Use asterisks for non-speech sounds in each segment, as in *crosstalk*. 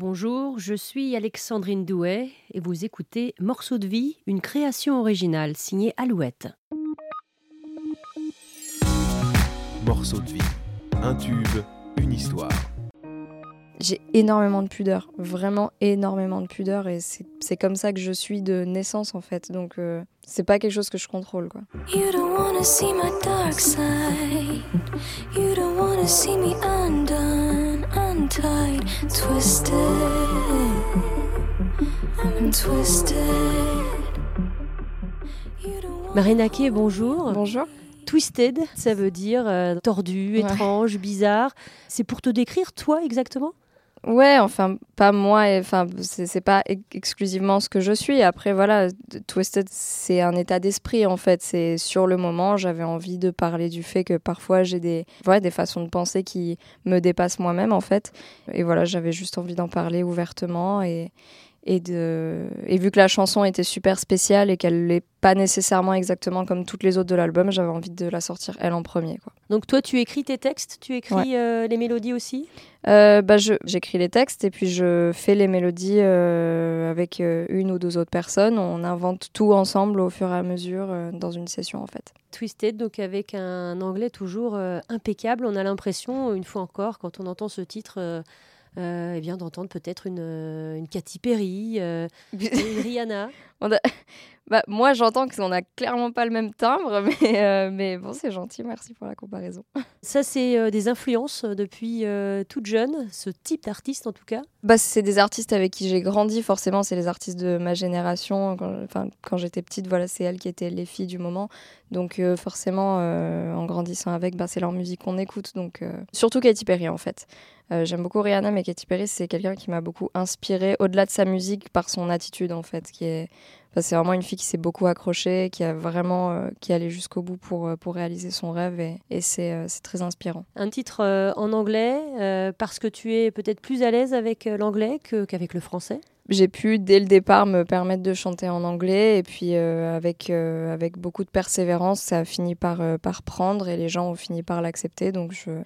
Bonjour, je suis Alexandrine Douet et vous écoutez Morceau de vie, une création originale signée Alouette. Morceau de vie, un tube, une histoire. J'ai énormément de pudeur, vraiment énormément de pudeur et c'est comme ça que je suis de naissance en fait. Donc euh, c'est pas quelque chose que je contrôle quoi. You don't wanna see my dark side. You don't wanna see me undone, untied, twisted. I'm twisted. Marina Kay, bonjour. Bonjour. Twisted, ça veut dire euh, tordu, étrange, bizarre. C'est pour te décrire toi exactement? Ouais, enfin, pas moi, enfin, c'est pas exclusivement ce que je suis. Après, voilà, Twisted, c'est un état d'esprit, en fait. C'est sur le moment, j'avais envie de parler du fait que parfois j'ai des, des façons de penser qui me dépassent moi-même, en fait. Et voilà, j'avais juste envie d'en parler ouvertement et, et, de... et vu que la chanson était super spéciale et qu'elle n'est pas nécessairement exactement comme toutes les autres de l'album, j'avais envie de la sortir elle en premier. Quoi. Donc toi, tu écris tes textes, tu écris euh, les mélodies aussi? Euh, bah, J'écris les textes et puis je fais les mélodies euh, avec une ou deux autres personnes. On invente tout ensemble au fur et à mesure dans une session en fait. Twisted, donc avec un anglais toujours impeccable. On a l'impression, une fois encore, quand on entend ce titre euh, eh bien d'entendre peut-être une, euh, une Katy Perry, euh, *laughs* une Rihanna. *laughs* bah, moi, j'entends qu'on n'a clairement pas le même timbre, *laughs* mais, mais bon, c'est gentil, merci pour la comparaison. Ça, c'est des influences depuis toute jeune, ce type d'artiste en tout cas? Bah, C'est des artistes avec qui j'ai grandi, forcément, c'est les artistes de ma génération. Quand, quand j'étais petite, voilà, c'est elles qui étaient les filles du moment. Donc forcément, en grandissant avec, bah, c'est leur musique qu'on écoute. Donc, surtout Katy Perry, en fait. Euh, j'aime beaucoup Rihanna, mais Katy Perry, c'est quelqu'un qui m'a beaucoup inspiré, au-delà de sa musique, par son attitude, en fait. Qui est... c'est vraiment une fille qui s'est beaucoup accrochée, qui a vraiment euh, qui allait jusqu'au bout pour, euh, pour réaliser son rêve, et, et c'est très inspirant. Un titre en anglais, parce que tu es peut-être plus à l'aise avec l'anglais qu'avec le français? J'ai pu dès le départ me permettre de chanter en anglais et puis avec, avec beaucoup de persévérance ça a fini par, par prendre et les gens ont fini par l'accepter donc je,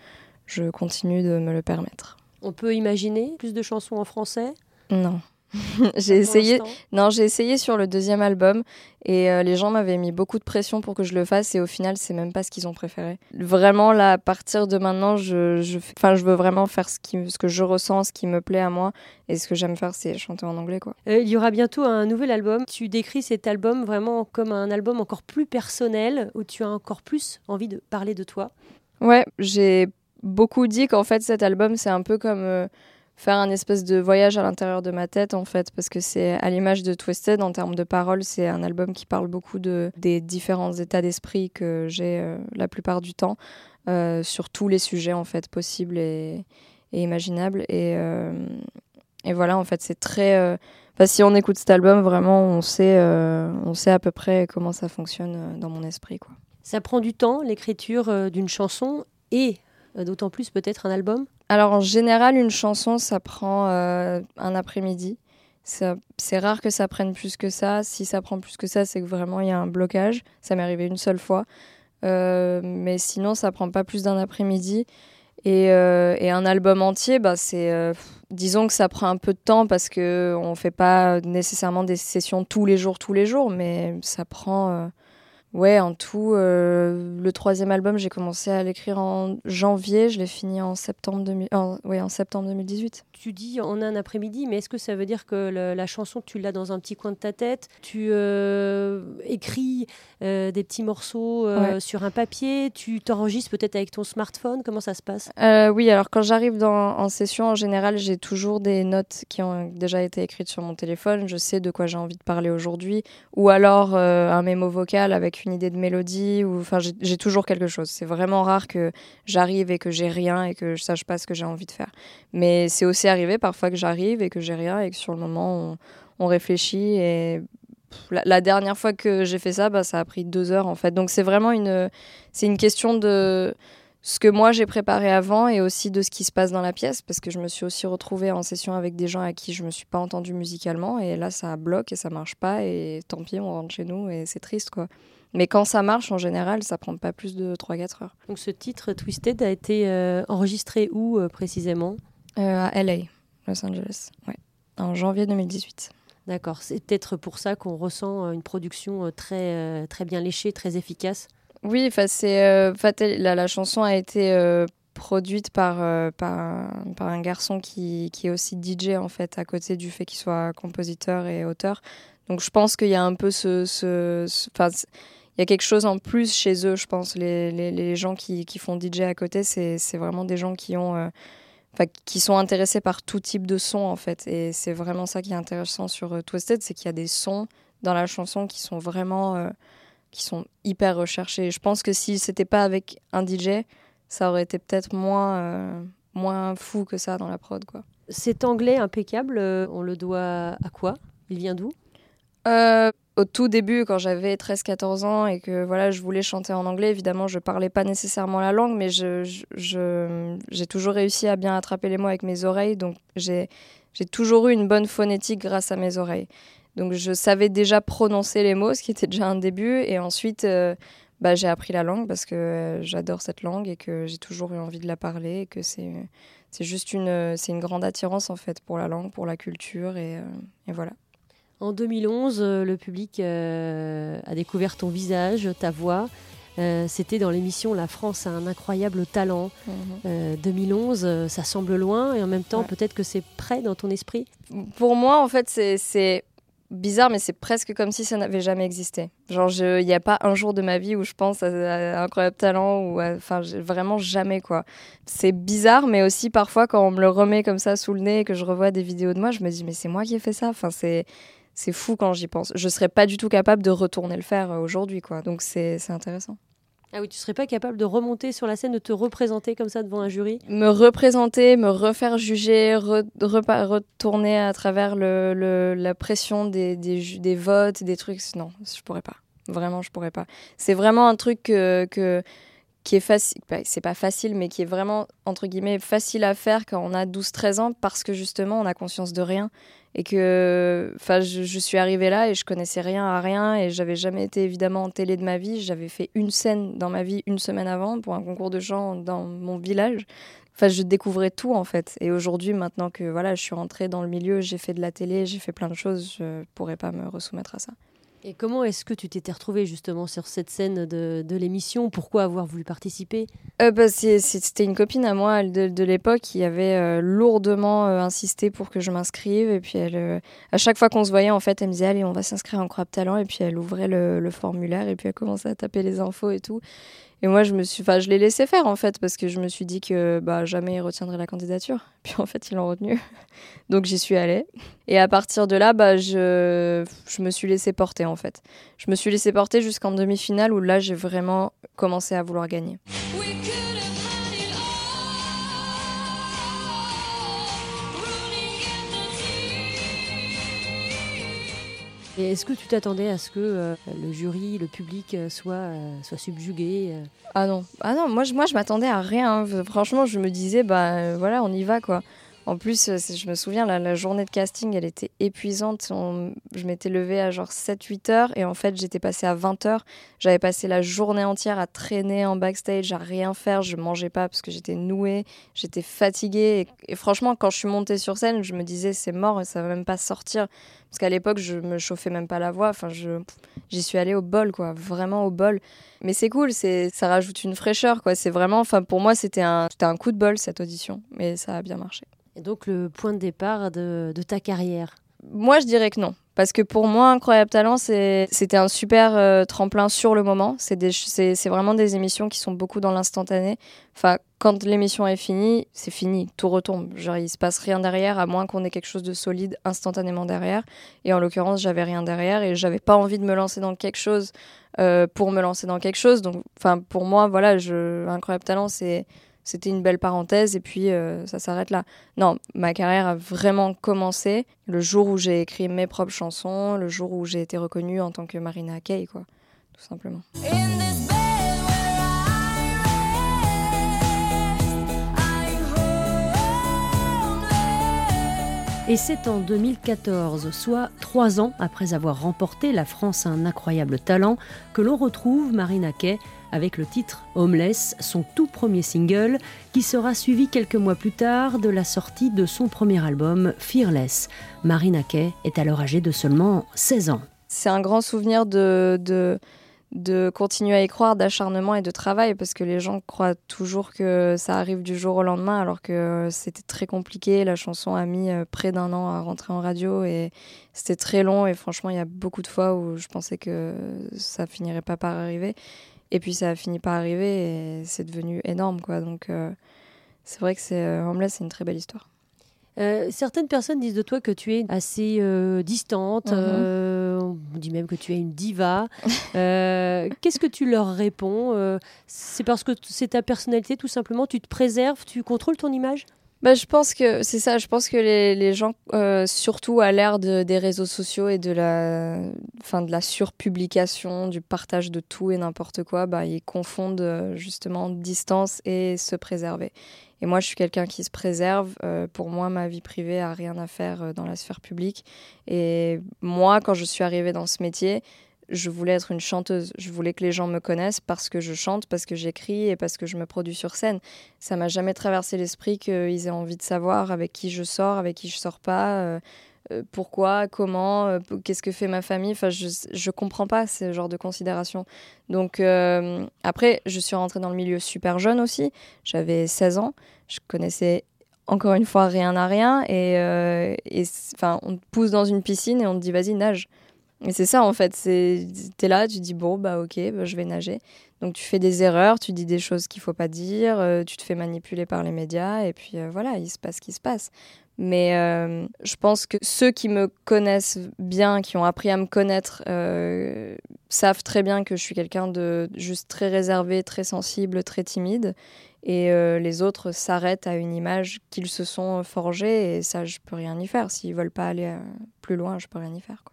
je continue de me le permettre. On peut imaginer plus de chansons en français? Non. *laughs* j'ai essayé. Non, j'ai essayé sur le deuxième album et euh, les gens m'avaient mis beaucoup de pression pour que je le fasse et au final, c'est même pas ce qu'ils ont préféré. Vraiment, là, à partir de maintenant, je, je, je veux vraiment faire ce, qui, ce que je ressens, ce qui me plaît à moi et ce que j'aime faire, c'est chanter en anglais, quoi. Euh, il y aura bientôt un nouvel album. Tu décris cet album vraiment comme un album encore plus personnel où tu as encore plus envie de parler de toi? Ouais, j'ai beaucoup dit qu'en fait cet album c'est un peu comme euh, faire un espèce de voyage à l'intérieur de ma tête en fait parce que c'est à l'image de Twisted en termes de paroles c'est un album qui parle beaucoup de des différents états d'esprit que j'ai euh, la plupart du temps euh, sur tous les sujets en fait possibles et, imaginables. Et, et voilà en fait c'est très si on écoute cet album vraiment on sait on sait à peu près comment ça fonctionne dans mon esprit quoi. Ça prend du temps l'écriture d'une chanson et d'autant plus peut-être un album Alors en général, une chanson, ça prend euh, un après-midi. C'est rare que ça prenne plus que ça. Si ça prend plus que ça, c'est que vraiment il y a un blocage. Ça m'est arrivé une seule fois. Euh, mais sinon, ça prend pas plus d'un après-midi. Et, et, un album entier, bah, c'est, disons que ça prend un peu de temps parce que on fait pas nécessairement des sessions tous les jours, tous les jours, mais ça prend Ouais, en tout, euh, le troisième album, j'ai commencé à l'écrire en janvier, je l'ai fini en septembre, ouais, en septembre 2018. Tu dis en un après-midi, mais est-ce que ça veut dire que la chanson, tu l'as dans un petit coin de ta tête Tu euh, écris euh, des petits morceaux sur un papier Tu t'enregistres peut-être avec ton smartphone Comment ça se passe? Oui, alors quand j'arrive en session, en général, j'ai toujours des notes qui ont déjà été écrites sur mon téléphone. Je sais de quoi j'ai envie de parler aujourd'hui. Ou alors un mémo vocal avec une idée de mélodie ou enfin j'ai toujours quelque chose. C'est vraiment rare que j'arrive et que j'ai rien et que je sache pas ce que j'ai envie de faire. Mais c'est aussi arrivé parfois que j'arrive et que j'ai rien et que sur le moment on, réfléchit et la, dernière fois que j'ai fait ça, bah, ça a pris deux heures en fait. Donc c'est vraiment une c'est une question de ce que moi j'ai préparé avant et aussi de ce qui se passe dans la pièce parce que je me suis aussi retrouvée en session avec des gens à qui je me suis pas entendue musicalement et là ça bloque et ça marche pas et tant pis on rentre chez nous et c'est triste quoi. Mais quand ça marche, en général, ça prend pas plus de 3-4 heures. Donc ce titre Twisted a été euh, enregistré où euh, précisément? Euh, À LA. Los Angeles, ouais. En janvier 2018. D'accord, c'est peut-être pour ça qu'on ressent une production très, très bien léchée, très efficace? Oui, c'est la, la, chanson a été produite par, par, par, un garçon qui, qui, est aussi DJ en fait, à côté du fait qu'il soit compositeur et auteur. Donc je pense qu'il y a un peu ce, ce, il y a quelque chose en plus chez eux, je pense. Les, les, les gens qui, qui, font DJ à côté, c'est vraiment des gens qui ont, euh, qui sont intéressés par tout type de son en fait. Et c'est vraiment ça qui est intéressant sur euh, Twisted, c'est qu'il y a des sons dans la chanson qui sont vraiment, euh, qui sont hyper recherchés. Je pense que si c'était pas avec un DJ, ça aurait été peut-être moins, moins fou que ça dans la prod quoi. Cet anglais impeccable, on le doit à quoi? Il vient d'où? Euh, au tout début, quand j'avais 13-14 ans et que voilà, je voulais chanter en anglais, évidemment, je parlais pas nécessairement la langue, mais j'ai toujours réussi à bien attraper les mots avec mes oreilles. Donc, j'ai toujours eu une bonne phonétique grâce à mes oreilles. Donc, je savais déjà prononcer les mots, ce qui était déjà un début. Et ensuite, euh, bah, j'ai appris la langue parce que euh, j'adore cette langue et que j'ai toujours eu envie de la parler et que c'est juste une, une grande attirance, en fait, pour la langue, pour la culture. et, et voilà. En 2011, euh, le public euh, a découvert ton visage, ta voix. Euh, c'était dans l'émission La France a un incroyable talent. 2011, mhm. ça semble loin et en même temps, peut-être que c'est près dans ton esprit. Pour moi, en fait, c'est bizarre, mais c'est presque comme si ça n'avait jamais existé. Genre, il n'y a pas un jour de ma vie où je pense à, un incroyable talent ou enfin, vraiment jamais quoi. C'est bizarre, mais aussi parfois quand on me le remet comme ça sous le nez et que je revois des vidéos de moi, je me dis mais c'est moi qui ai fait ça. Enfin, c'est c'est fou quand j'y pense. Je serais pas du tout capable de retourner le faire euh, aujourd'hui, quoi. Donc c'est intéressant. Ah oui, tu serais pas capable de remonter sur la scène, de te représenter comme ça devant un jury? Me représenter, me refaire juger, retourner à travers le, la pression des, des, des, votes, des trucs. Non, je pourrais pas. Vraiment, je pourrais pas. C'est vraiment un truc que, qui est facile, bah, c'est pas facile, mais qui est vraiment, entre guillemets, facile à faire quand on a 12-13 ans parce que justement, on a conscience de rien et que enfin je, suis arrivée là et je connaissais rien à rien et j'avais jamais été évidemment en télé de ma vie. J'avais fait une scène dans ma vie une semaine avant pour un concours de chant dans mon village. Enfin je découvrais tout en fait. Et aujourd'hui maintenant que voilà je suis rentrée dans le milieu j'ai fait de la télé j'ai fait plein de choses je pourrais pas me resoumettre à ça et comment est-ce que tu t'étais retrouvée justement sur cette scène de, de l'émission? Pourquoi avoir voulu participer? Euh, bah, C'était une copine à moi de, de l'époque qui avait euh, lourdement euh, insisté pour que je m'inscrive. Et puis elle, à chaque fois qu'on se voyait, en fait, elle me disait Allez, on va s'inscrire en Crop Talent. Et puis elle ouvrait le, le, formulaire et puis elle commençait à taper les infos et tout. Et moi, je me suis, enfin, je l'ai laissé faire en fait parce que je me suis dit que bah jamais il retiendrait la candidature. *laughs* Puis en fait, il l'a retenu. *laughs* Donc j'y suis allée. Et à partir de là, bah je, je me suis laissé porter en fait. Je me suis laissé porter jusqu'en demi-finale où là, j'ai vraiment commencé à vouloir gagner. Et est-ce que tu t'attendais à ce que euh, le jury, le public euh, soit, euh, soit subjugué Ah non, ah non, moi je, moi je m'attendais à rien. Franchement, je me disais bah voilà, on y va quoi. En plus, euh, je me souviens, la, journée de casting, elle était épuisante. je m'étais levée à genre 7-8 heures et en fait, j'étais passée à 20 heures. J'avais passé la journée entière à traîner en backstage, à rien faire. Je mangeais pas parce que j'étais nouée, j'étais fatiguée. Et, franchement, quand je suis montée sur scène, je me disais, c'est mort, ça va même pas sortir. Parce qu'à l'époque, je me chauffais même pas la voix. Enfin, j'y suis allée au bol, quoi, vraiment au bol. Mais c'est cool, ça rajoute une fraîcheur, quoi. C'est vraiment, enfin, pour moi, c'était un, un coup de bol cette audition, mais ça a bien marché. Et donc le point de départ de, ta carrière Moi, je dirais que non. Parce que pour moi, Incroyable Talent, c'était un super euh, tremplin sur le moment. C'est vraiment des émissions qui sont beaucoup dans l'instantané. Enfin, quand l'émission est finie, c'est fini, tout retombe. Genre, il se passe rien derrière, à moins qu'on ait quelque chose de solide instantanément derrière. Et en l'occurrence, j'avais rien derrière et j'avais pas envie de me lancer dans quelque chose euh, pour me lancer dans quelque chose. Donc, pour moi, voilà, je, Incroyable Talent, c'est c'était une belle parenthèse et puis euh, ça s'arrête là. Non, ma carrière a vraiment commencé le jour où j'ai écrit mes propres chansons, le jour où j'ai été reconnue en tant que Marina Kay, quoi, tout simplement. Et c'est en 2014, soit trois ans après avoir remporté La France a un incroyable talent, que l'on retrouve Marina Kay avec le titre Homeless, son tout premier single, qui sera suivi quelques mois plus tard de la sortie de son premier album Fearless. Marina Kay est alors âgée de seulement 16 ans. C'est un grand souvenir de, de de continuer à y croire, d'acharnement et de travail, parce que les gens croient toujours que ça arrive du jour au lendemain, alors que c'était très compliqué. La chanson a mis euh, près d'un an à rentrer en radio et c'était très long. Et franchement, il y a beaucoup de fois où je pensais que ça finirait pas par arriver. Et puis ça a fini par arriver et c'est devenu énorme, quoi. Donc euh, c'est vrai que c'est euh, Homeless, c'est une très belle histoire. Euh, certaines personnes disent de toi que tu es assez euh, distante. Mhm. Euh, on dit même que tu es une diva. *laughs* Qu'est-ce que tu leur réponds C'est parce que c'est ta personnalité, tout simplement. Tu te préserves, tu contrôles ton image? Bah, je pense que c'est ça. Je pense que les, les gens, surtout à l'ère de, des réseaux sociaux et de la, fin, de la surpublication, du partage de tout et n'importe quoi, bah, ils confondent justement distance et se préserver. Et moi, je suis quelqu'un qui se préserve. Euh, pour moi, ma vie privée a rien à faire euh, dans la sphère publique. Et moi, quand je suis arrivée dans ce métier, je voulais être une chanteuse. Je voulais que les gens me connaissent parce que je chante, parce que j'écris et parce que je me produis sur scène. Ça m'a jamais traversé l'esprit qu'ils aient envie de savoir avec qui je sors, avec qui je sors pas. Euh, euh, pourquoi, comment, euh, qu'est-ce que fait ma famille. Enfin, je ne comprends pas ce genre de considération. Donc, après, je suis rentrée dans le milieu super jeune aussi. J'avais 16 ans. Je connaissais encore une fois rien à rien. Et, enfin, on te pousse dans une piscine et on te dit vas-y, nage. Et c'est ça en fait. Tu es là, tu dis bon, bah ok, bah, je vais nager. Donc tu fais des erreurs, tu dis des choses qu'il faut pas dire, tu te fais manipuler par les médias et puis voilà, il se passe ce qui se passe. Mais euh, je pense que ceux qui me connaissent bien, qui ont appris à me connaître, euh, savent très bien que je suis quelqu'un de juste très réservé, très sensible, très timide. Et euh, les autres s'arrêtent à une image qu'ils se sont forgée. Et ça, je peux rien y faire. S'ils veulent pas aller plus loin, je peux rien y faire. Quoi.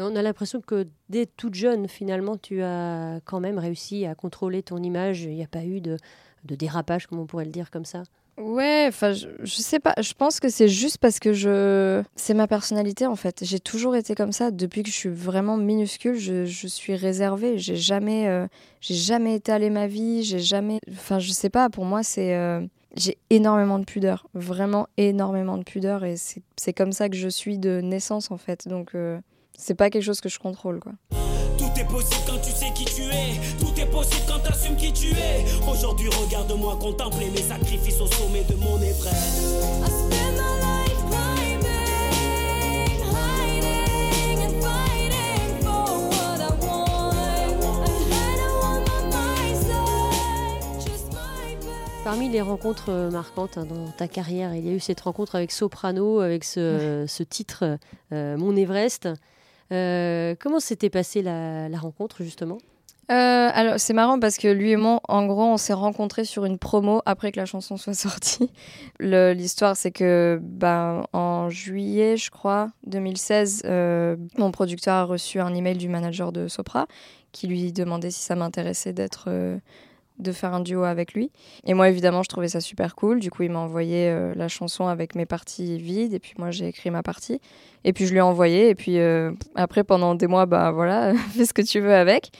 On a l'impression que dès toute jeune, finalement, tu as quand même réussi à contrôler ton image. Il n'y a pas eu de, dérapage, comme on pourrait le dire comme ça. Ouais, enfin, je, sais pas. Je pense que c'est juste parce que je. C'est ma personnalité en fait. J'ai toujours été comme ça. Depuis que je suis vraiment minuscule, je, je suis réservée. J'ai jamais, euh, j'ai jamais étalé ma vie. J'ai jamais. Enfin, je sais pas. Pour moi, c'est. Euh, j'ai énormément de pudeur. Vraiment énormément de pudeur. Et c'est comme ça que je suis de naissance en fait. Donc, euh, c'est pas quelque chose que je contrôle quoi. Tout est possible quand tu sais qui tu es. Tout est possible quand tu assumes qui tu es. Aujourd'hui, regarde-moi contempler mes sacrifices au sommet de mon Everest. Parmi les rencontres euh, marquantes hein, dans ta carrière, il y a eu cette rencontre avec Soprano, avec ce, ce titre euh, Mon Everest. Euh, comment s'était passée la, rencontre justement? Euh, alors c'est marrant parce que lui et moi, en gros, on s'est rencontrés sur une promo après que la chanson soit sortie. L'histoire, c'est que ben, en juillet, je crois, 2016, euh, mon producteur a reçu un email du manager de Sopra qui lui demandait si ça m'intéressait d'être de faire un duo avec lui. Et moi, évidemment, je trouvais ça super cool. Du coup, il m'a envoyé euh, la chanson avec mes parties vides. Et puis, moi, j'ai écrit ma partie. Et puis, je lui ai envoyé. Et puis, euh, après, pendant des mois, bah voilà, *laughs* fais ce que tu veux avec.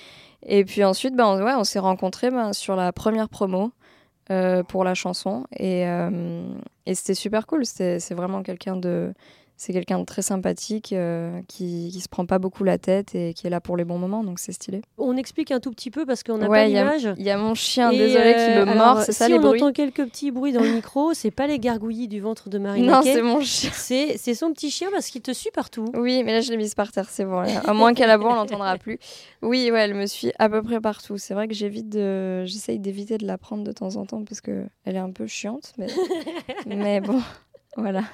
Et puis ensuite, on, ouais, on s'est rencontrés bah, sur la première promo euh, pour la chanson. Et, et c'était super cool. C'est vraiment quelqu'un de c'est quelqu'un de très sympathique euh, qui, qui se prend pas beaucoup la tête et qui est là pour les bons moments, donc c'est stylé. On explique un tout petit peu parce qu'on n'a pas d'image. Il y, a mon chien, désolé, qui me euh, mord, c'est ça les bruits. Si on entend quelques petits bruits dans le micro, c'est pas les gargouillis du ventre de Marie Non, c'est mon chien. C'est son petit chien parce qu'il te suit partout. Oui, mais là je l'ai mise par terre, c'est bon. À moins qu'elle aboie, on l'entendra plus. Oui, ouais, elle me suit à peu près partout. C'est vrai que j'évite de, j'essaye d'éviter de la prendre de temps en temps parce que elle est un peu chiante, mais, *laughs* mais bon. Voilà. *laughs*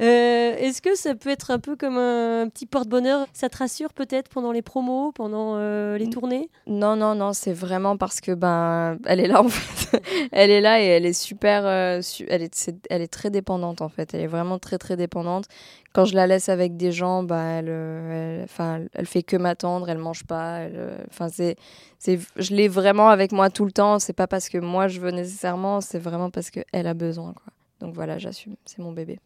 Euh, est-ce que ça peut être un peu comme un petit porte-bonheur? Ça te rassure peut-être pendant les promos, pendant euh, les tournées? Non, non, non, c'est vraiment parce que ben elle est là *laughs* en fait. elle est là et elle est super. Euh, elle, est, elle est très dépendante en fait. Elle est vraiment très très dépendante. Quand je la laisse avec des gens, ben, elle, enfin, elle, fait que m'attendre. Elle mange pas. Enfin, c'est, c'est, je l'ai vraiment avec moi tout le temps. C'est pas parce que moi je veux nécessairement. C'est vraiment parce que elle a besoin quoi. Donc voilà, j'assume, c'est mon bébé.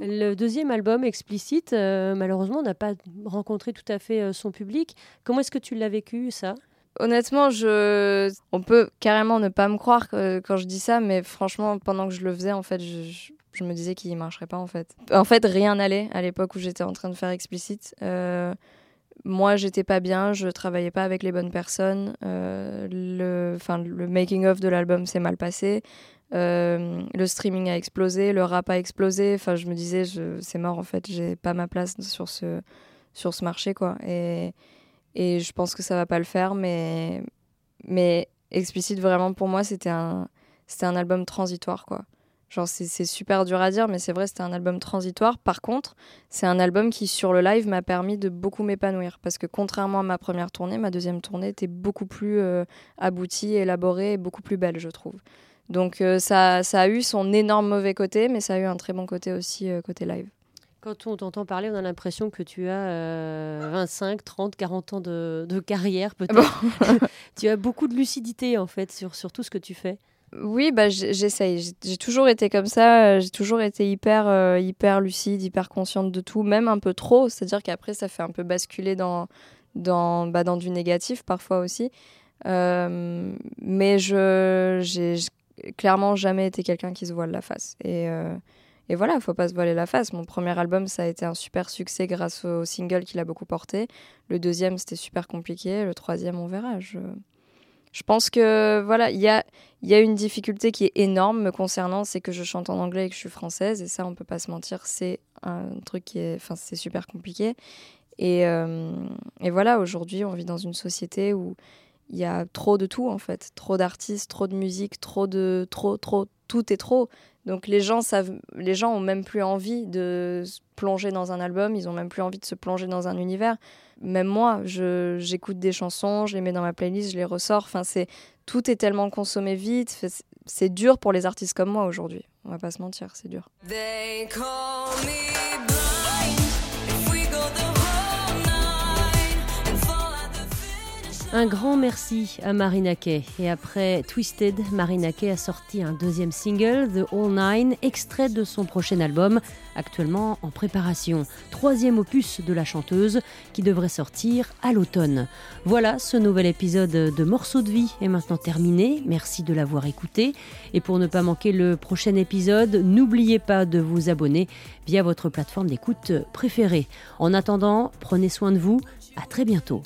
Le deuxième album, Explicite, euh, malheureusement, n'a pas rencontré tout à fait euh, son public. Comment est-ce que tu l'as vécu, ça? Honnêtement, je... on peut carrément ne pas me croire quand je dis ça, mais franchement, pendant que je le faisais, en fait, je, me disais qu'il ne marcherait pas, en fait. En fait, rien n'allait à l'époque où j'étais en train de faire Explicite. Euh, moi, j'étais pas bien, je travaillais pas avec les bonnes personnes. Euh, le, le making-of de l'album s'est mal passé. Euh, le streaming a explosé, le rap a explosé. Enfin, je me disais, c'est mort en fait, j'ai pas ma place sur ce, sur ce marché quoi. Et, et je pense que ça va pas le faire, mais, mais explicite vraiment pour moi, c'était un, c'était un album transitoire quoi. Genre, c'est super dur à dire, mais c'est vrai, c'était un album transitoire. Par contre, c'est un album qui, sur le live, m'a permis de beaucoup m'épanouir. Parce que contrairement à ma première tournée, ma deuxième tournée était beaucoup plus euh, aboutie, élaborée et beaucoup plus belle, je trouve. Donc, euh, ça, ça, a eu son énorme mauvais côté, mais ça a eu un très bon côté aussi, euh, côté live. Quand on t'entend parler, on a l'impression que tu as 25, 30, 40 ans de, de carrière, peut-être. *laughs* tu as beaucoup de lucidité, en fait, sur, sur tout ce que tu fais. Oui, bah, j'essaye. J'ai toujours été comme ça. J'ai toujours été hyper, euh, hyper lucide, hyper consciente de tout, même un peu trop. C'est-à-dire qu'après, ça fait un peu basculer dans, dans, bah, dans du négatif parfois aussi. Euh, mais je j'ai clairement jamais été quelqu'un qui se voile la face. Et, euh, et voilà, faut pas se voiler la face. Mon premier album, ça a été un super succès grâce au single qu'il a beaucoup porté. Le deuxième, c'était super compliqué. Le troisième, on verra. Je pense que voilà, il y a, une difficulté qui est énorme me concernant, c'est que je chante en anglais et que je suis française, et ça, on peut pas se mentir, c'est un truc qui est, enfin, c'est super compliqué. Et, euh, et voilà, aujourd'hui, on vit dans une société où il y a trop de tout en fait, trop d'artistes, trop de musique, trop de, trop, trop, tout est trop. Donc les gens savent, les gens ont même plus envie de se plonger dans un album, ils ont même plus envie de se plonger dans un univers. Même moi, j'écoute des chansons, je les mets dans ma playlist, je les ressors. Enfin, c'est tout est tellement consommé vite. C'est dur pour les artistes comme moi aujourd'hui. On va pas se mentir, c'est dur. Un grand merci à Marina Kay. Et après Twisted, Marina Kay a sorti un deuxième single, The All Nine, extrait de son prochain album, actuellement en préparation. Troisième opus de la chanteuse, qui devrait sortir à l'automne. Voilà, ce nouvel épisode de Morceaux de vie est maintenant terminé. Merci de l'avoir écouté. Et pour ne pas manquer le prochain épisode, n'oubliez pas de vous abonner via votre plateforme d'écoute préférée. En attendant, prenez soin de vous. À très bientôt.